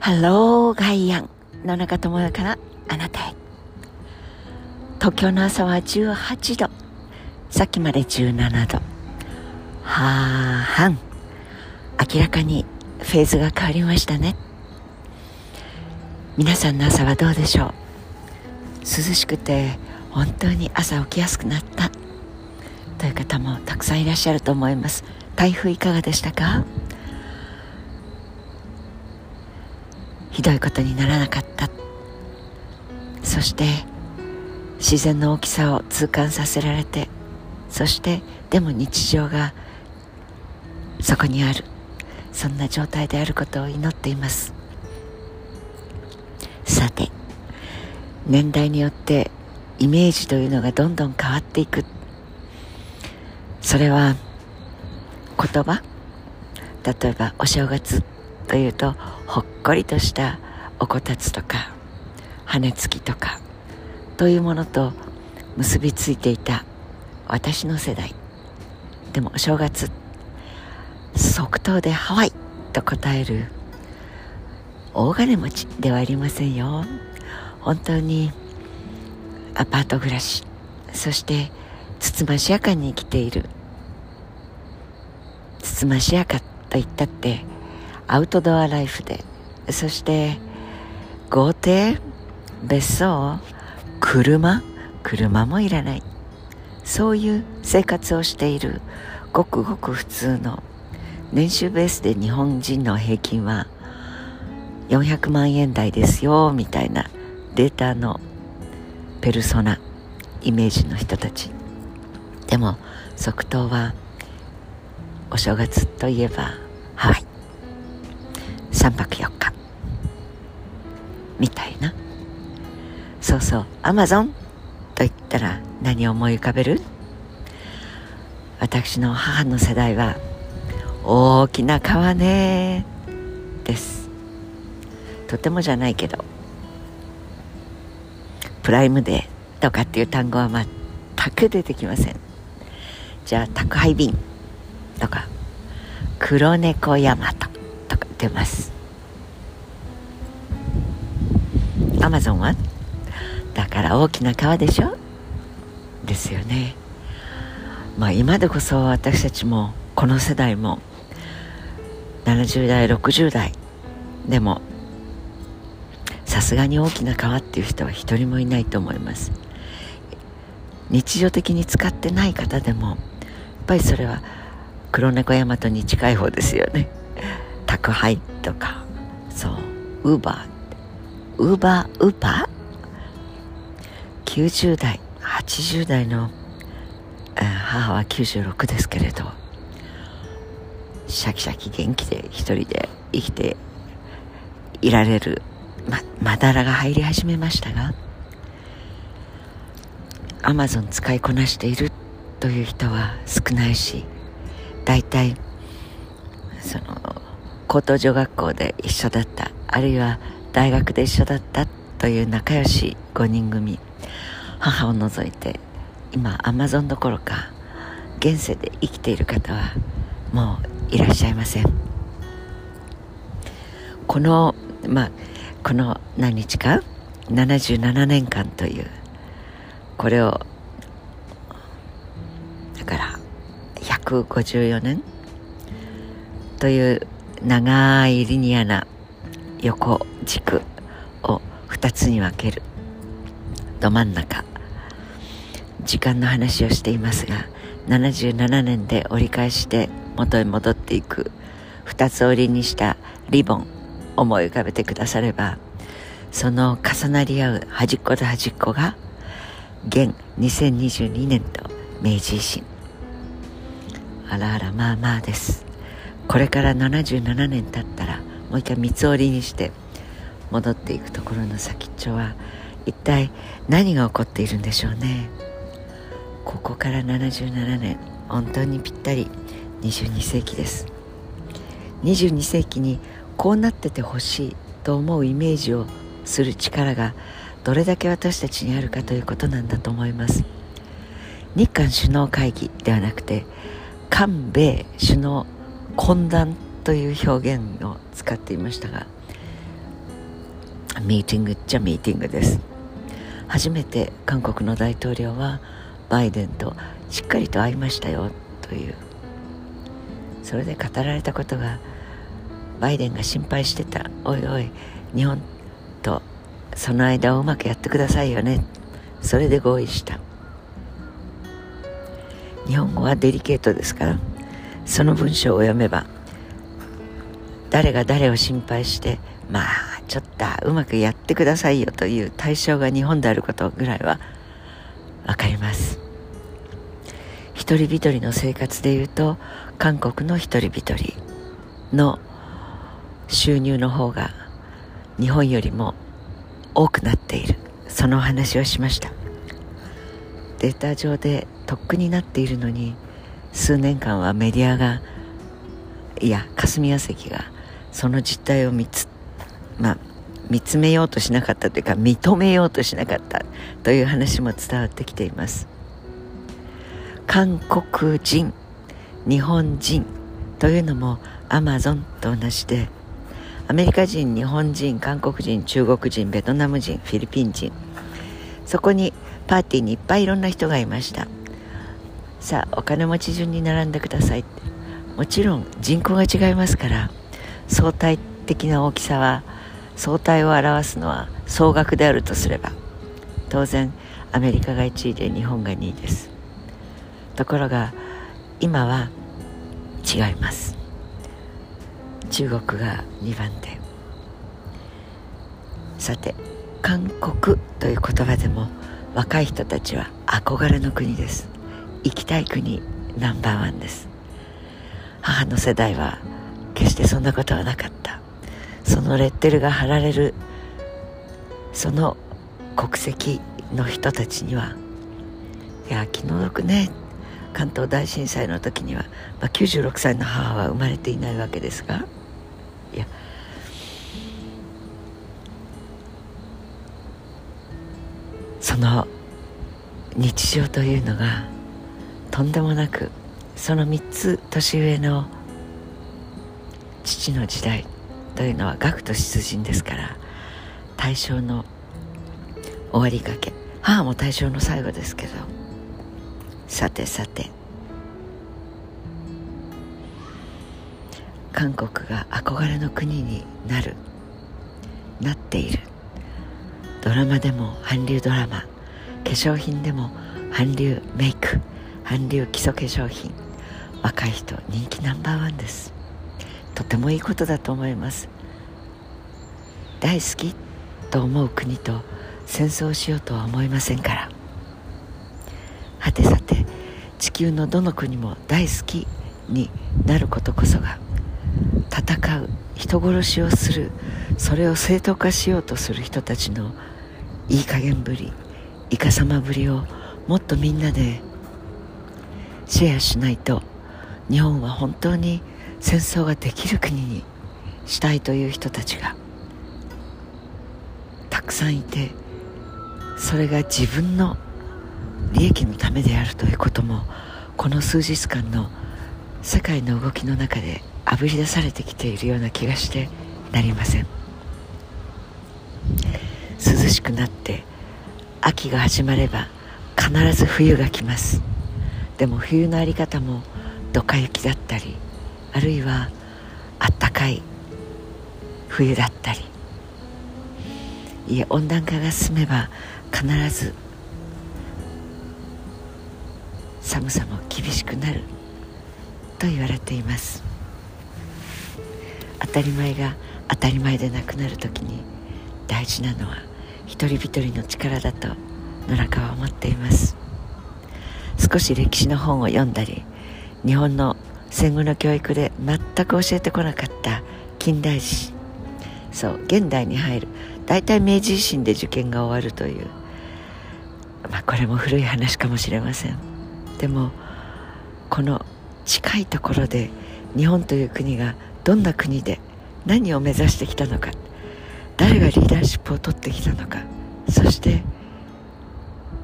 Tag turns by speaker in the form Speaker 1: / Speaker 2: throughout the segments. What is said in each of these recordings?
Speaker 1: ハローガイアン。野中智代からあなたへ。東京の朝は18度。さっきまで17度。はーはん。明らかにフェーズが変わりましたね。皆さんの朝はどうでしょう？涼しくて本当に朝起きやすくなった。という方もたくさんいらっしゃると思います。台風いかがでしたか？ひどいことにならなかった。そして自然の大きさを痛感させられてそしてでも日常がそこにある。そんな状態であることを祈っています。さて年代によってイメージというのがどんどん変わっていく。それは言葉？例えばお正月。というとほっこりとしたおこたつとか羽つきとかというものと結びついていた私の世代。でもお正月即答でハワイと答える大金持ちではありませんよ。本当にアパート暮らしそしてつつましやかに生きている。つつましやかと言ったってアウトドアライフで。そして豪邸別荘車車もいらない。そういう生活をしているごくごく普通の年収ベースで日本人の平均は400万円台ですよみたいなデータのペルソナイメージの人たち。でも即答はお正月といえば3泊4日。みたいな。そうそう。アマゾン？と言ったら何を思い浮かべる？私の母の世代は大きな川ね。です。とてもじゃないけど。プライムデーとかっていう単語は全く出てきません。じゃあ宅配便とか黒猫ヤマトとか出ます。アマゾンは？だから大きな川でしょ？ですよね。まあ今でこそ私たちもこの世代も70代60代でもさすがに大きな川っていう人は一人もいないと思います。日常的に使ってない方でもやっぱりそれは黒猫大和に近い方ですよね。宅配とかそうウーバーウーバーウーパー90代80代の、母は96ですけれどシャキシャキ元気で一人で生きていられるままだらが入り始めましたがアマゾン使いこなしているという人は少ないし大体その高等女学校で一緒だったあるいは大学で一緒だったという仲良し5人組。母を除いて今アマゾンどころか現世で生きている方はもういらっしゃいません。このまあこの何日か77年間というこれをだから154年という長いリニアな横軸を2つに分ける。ど真ん中。時間の話をしていますが77年で折り返して元へ戻っていく。2つ折りにしたリボン思い浮かべてくださればその重なり合う端っこと端っこが現2022年と明治維新。あらあらまあまあです。これから77年経ったらもう一回三つ折りにして戻っていくところの先っちょは一体何が起こっているんでしょうね。ここから77年本当にぴったり22世紀です。22世紀にこうなっててほしいと思うイメージをする力がどれだけ私たちにあるかということなんだと思います。日韓首脳会議ではなくて韓米首脳懇談という表現を使っていましたがミーティングっちゃミーティングです。初めて韓国の大統領はバイデンとしっかりと会いましたよというそれで語られたことがバイデンが心配してたおいおい日本とその間をうまくやってくださいよね。それで合意した。日本語はデリケートですからその文章を読めば誰が誰を心配してまあちょっとうまくやってくださいよという対象が日本であることぐらいは分かります。一人一人の生活でいうと韓国の一人一人の収入の方が日本よりも多くなっている。その話をしました。データ上でとっくになっているのに数年間はメディアがいや霞が関がその実態を見つ,、まあ、見つめようとしなかったというか認めようとしなかったという話も伝わってきています。韓国人日本人というのもアマゾンと同じでアメリカ人日本人韓国人中国人ベトナム人フィリピン人そこにパーティーにいっぱいいろんな人がいました。さあお金持ち順に並んでくださいって。もちろん人口が違いますから相対的な大きさは相対を表すのは総額であるとすれば当然アメリカが1位で日本が2位です。ところが今は違います。中国が2番手。さて韓国という言葉でも若い人たちは憧れの国です。行きたい国ナンバーワンです。母の世代は決してそんなことはなかった。そのレッテルが貼られるその国籍の人たちにはいや気の毒ね。関東大震災の時には、まあ、96歳の母は生まれていないわけですがいやその日常というのがとんでもなくその3つ年上の父の時代というのは学徒出陣ですから大正の終わりかけ母も大正の最後ですけどさてさて韓国が憧れの国になるなっている。ドラマでも韓流ドラマ化粧品でも韓流メイク韓流基礎化粧品若い人人気ナンバーワンです。とてもいいことだと思います。大好きと思う国と戦争をしようとは思いませんから。はてさて地球のどの国も大好きになることこそが戦う人殺しをするそれを正当化しようとする人たちのいい加減ぶりいかさまぶりをもっとみんなでシェアしないと日本は本当に戦争ができる国にしたいという人たちがたくさんいてそれが自分の利益のためであるということもこの数日間の世界の動きの中であぶり出されてきているような気がしてなりません。涼しくなって秋が始まれば必ず冬が来ます。でも冬の在り方もドカ雪だったりあるいはあったかい冬だったり。いえ温暖化が進めば必ず寒さも厳しくなる。と言われています。当たり前が当たり前でなくなる時に大事なのは一人一人の力だと野中は思っています。少し歴史の本を読んだり日本の戦後の教育で全く教えてこなかった近代史。そう現代に入る。大体明治維新で受験が終わるという。まあこれも古い話かもしれません。でもこの近いところで日本という国がどんな国で何を目指してきたのか。誰がリーダーシップを取ってきたのか。そして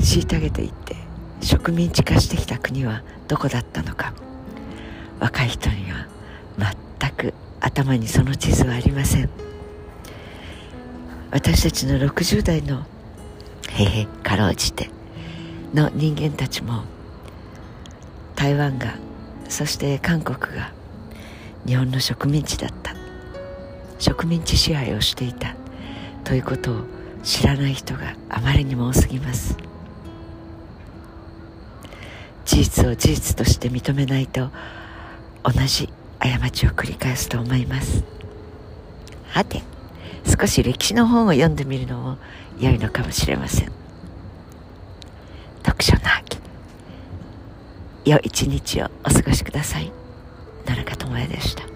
Speaker 1: 虐げていって植民地化してきた国はどこだったのか。若い人には全く頭にその地図はありません。私たちの60代のへへかろうじての人間たちも台湾がそして韓国が日本の植民地だった。植民地支配をしていた。ということを知らない人があまりにも多すぎます。事実を事実として認めないと同じ過ちを繰り返すと思います。はて少し歴史の本を読んでみるのも良いのかもしれません。読書の秋良い一日をお過ごしください。奈良香智也でした。